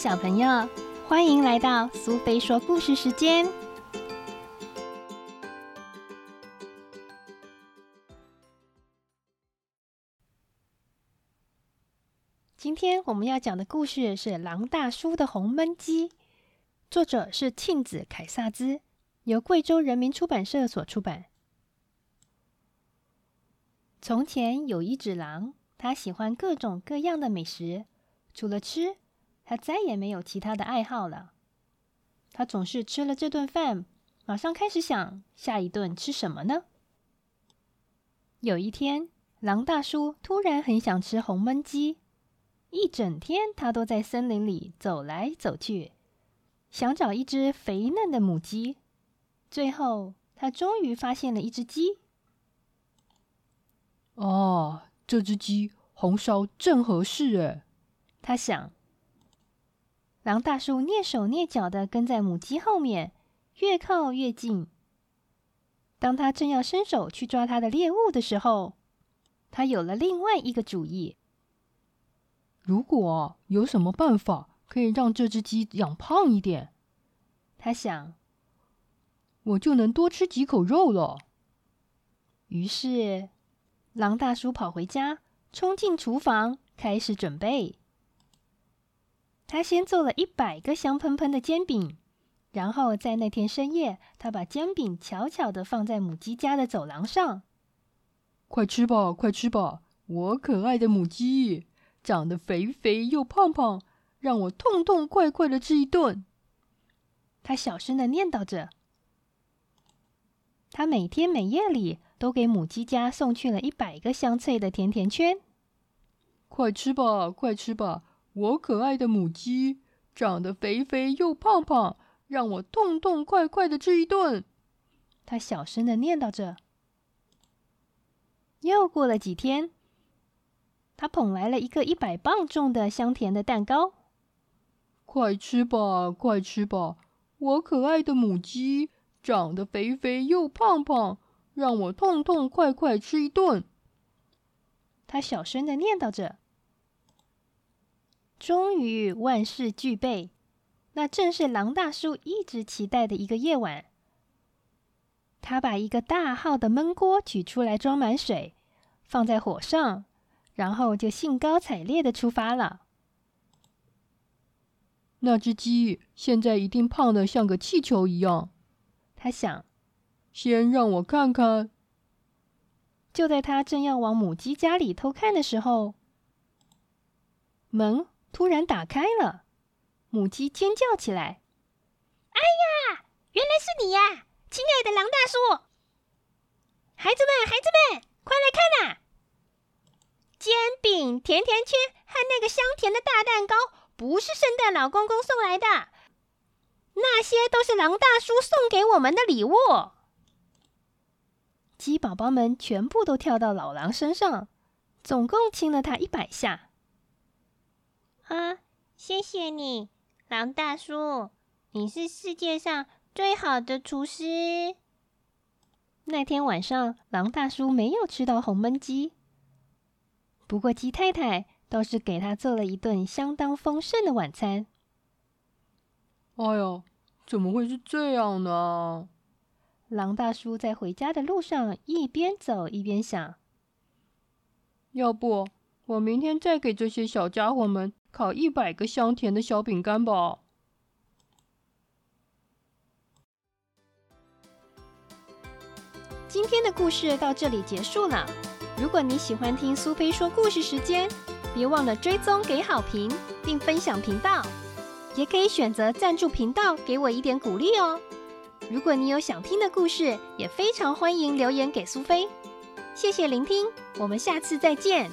小朋友，欢迎来到苏菲说故事时间。今天我们要讲的故事是《狼大叔的红焖鸡》，作者是庆子凯萨兹，由贵州人民出版社所出版。从前有一只狼，它喜欢各种各样的美食，除了吃，它再也没有其他的爱好了。他总是吃了这顿饭，马上开始想下一顿吃什么呢？有一天，狼大叔突然很想吃红焖鸡。一整天，他都在森林里走来走去，想找一只肥嫩的母鸡。最后，他终于发现了一只鸡。哦，这只鸡红烧正合适哎！他想。狼大叔蹑手蹑脚的跟在母鸡后面，越靠越近。当他正要伸手去抓他的猎物的时候，他有了另外一个主意。如果有什么办法可以让这只鸡养胖一点，他想，我就能多吃几口肉了。于是，狼大叔跑回家，冲进厨房，开始准备。他先做了一百个香喷喷的煎饼，然后在那天深夜，他把煎饼悄悄的放在母鸡家的走廊上。快吃吧，快吃吧，我可爱的母鸡！长得肥肥又胖胖，让我痛痛快快的吃一顿。他小声的念叨着。他每天每夜里都给母鸡家送去了一百个香脆的甜甜圈。快吃吧，快吃吧，我可爱的母鸡，长得肥肥又胖胖，让我痛痛快快的吃一顿。他小声的念叨着。又过了几天。他捧来了一个一百磅重的香甜的蛋糕，快吃吧，快吃吧，我可爱的母鸡，长得肥肥又胖胖，让我痛痛快快吃一顿。他小声的念叨着。终于万事俱备，那正是狼大叔一直期待的一个夜晚。他把一个大号的焖锅取出来，装满水，放在火上。然后就兴高采烈的出发了。那只鸡现在一定胖的像个气球一样，他想。先让我看看。就在他正要往母鸡家里偷看的时候，门突然打开了，母鸡尖叫起来：“哎呀，原来是你呀，亲爱的狼大叔！孩子们，孩子们，快来看呐！”煎饼、甜甜圈和那个香甜的大蛋糕，不是圣诞老公公送来的，那些都是狼大叔送给我们的礼物。鸡宝宝们全部都跳到老狼身上，总共亲了他一百下。啊，谢谢你，狼大叔，你是世界上最好的厨师。那天晚上，狼大叔没有吃到红焖鸡。不过，鸡太太倒是给他做了一顿相当丰盛的晚餐。哎呦，怎么会是这样呢？狼大叔在回家的路上一边走一边想：要不我明天再给这些小家伙们烤一百个香甜的小饼干吧。今天的故事到这里结束了。如果你喜欢听苏菲说故事时间，别忘了追踪、给好评，并分享频道。也可以选择赞助频道，给我一点鼓励哦。如果你有想听的故事，也非常欢迎留言给苏菲。谢谢聆听，我们下次再见。